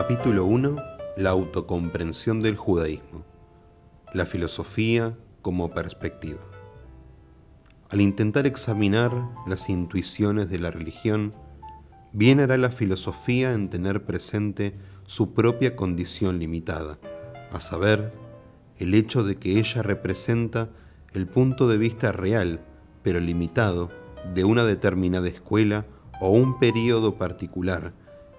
Capítulo 1. La autocomprensión del judaísmo. La filosofía como perspectiva. Al intentar examinar las intuiciones de la religión, bien hará la filosofía en tener presente su propia condición limitada, a saber, el hecho de que ella representa el punto de vista real, pero limitado, de una determinada escuela o un período particular,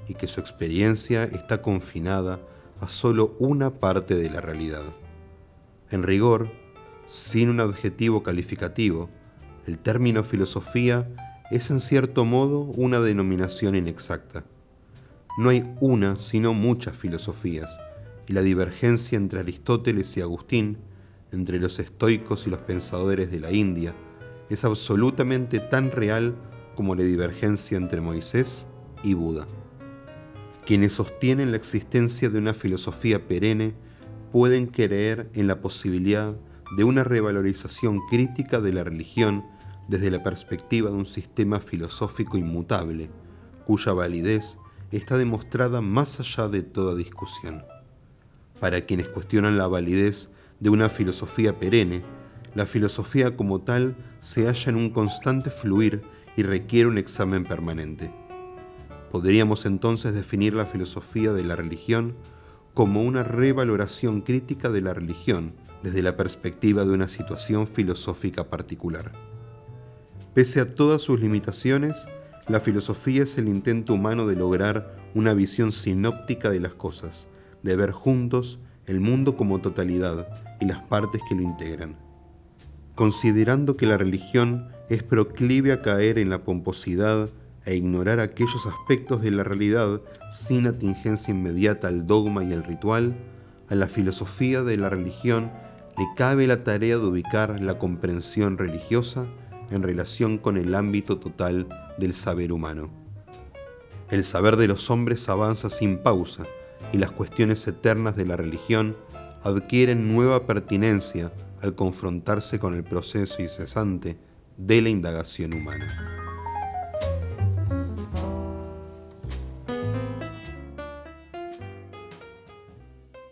y que su experiencia está confinada a solo una parte de la realidad. En rigor, sin un adjetivo calificativo, el término filosofía es en cierto modo una denominación inexacta. No hay una, sino muchas filosofías, y la divergencia entre Aristóteles y Agustín, entre los estoicos y los pensadores de la India, es absolutamente tan real como la divergencia entre Moisés y Buda. Quienes sostienen la existencia de una filosofía perenne pueden creer en la posibilidad de una revalorización crítica de la religión desde la perspectiva de un sistema filosófico inmutable, cuya validez está demostrada más allá de toda discusión. Para quienes cuestionan la validez de una filosofía perenne, la filosofía como tal se halla en un constante fluir y requiere un examen permanente. Podríamos entonces definir la filosofía de la religión como una revaloración crítica de la religión desde la perspectiva de una situación filosófica particular. Pese a todas sus limitaciones, la filosofía es el intento humano de lograr una visión sinóptica de las cosas, de ver juntos el mundo como totalidad y las partes que lo integran. Considerando que la religión es proclive a caer en la pomposidad e ignorar aquellos aspectos de la realidad sin atingencia inmediata al dogma y al ritual, a la filosofía de la religión le cabe la tarea de ubicar la comprensión religiosa en relación con el ámbito total del saber humano. El saber de los hombres avanza sin pausa y las cuestiones eternas de la religión adquieren nueva pertinencia al confrontarse con el proceso incesante de la indagación humana.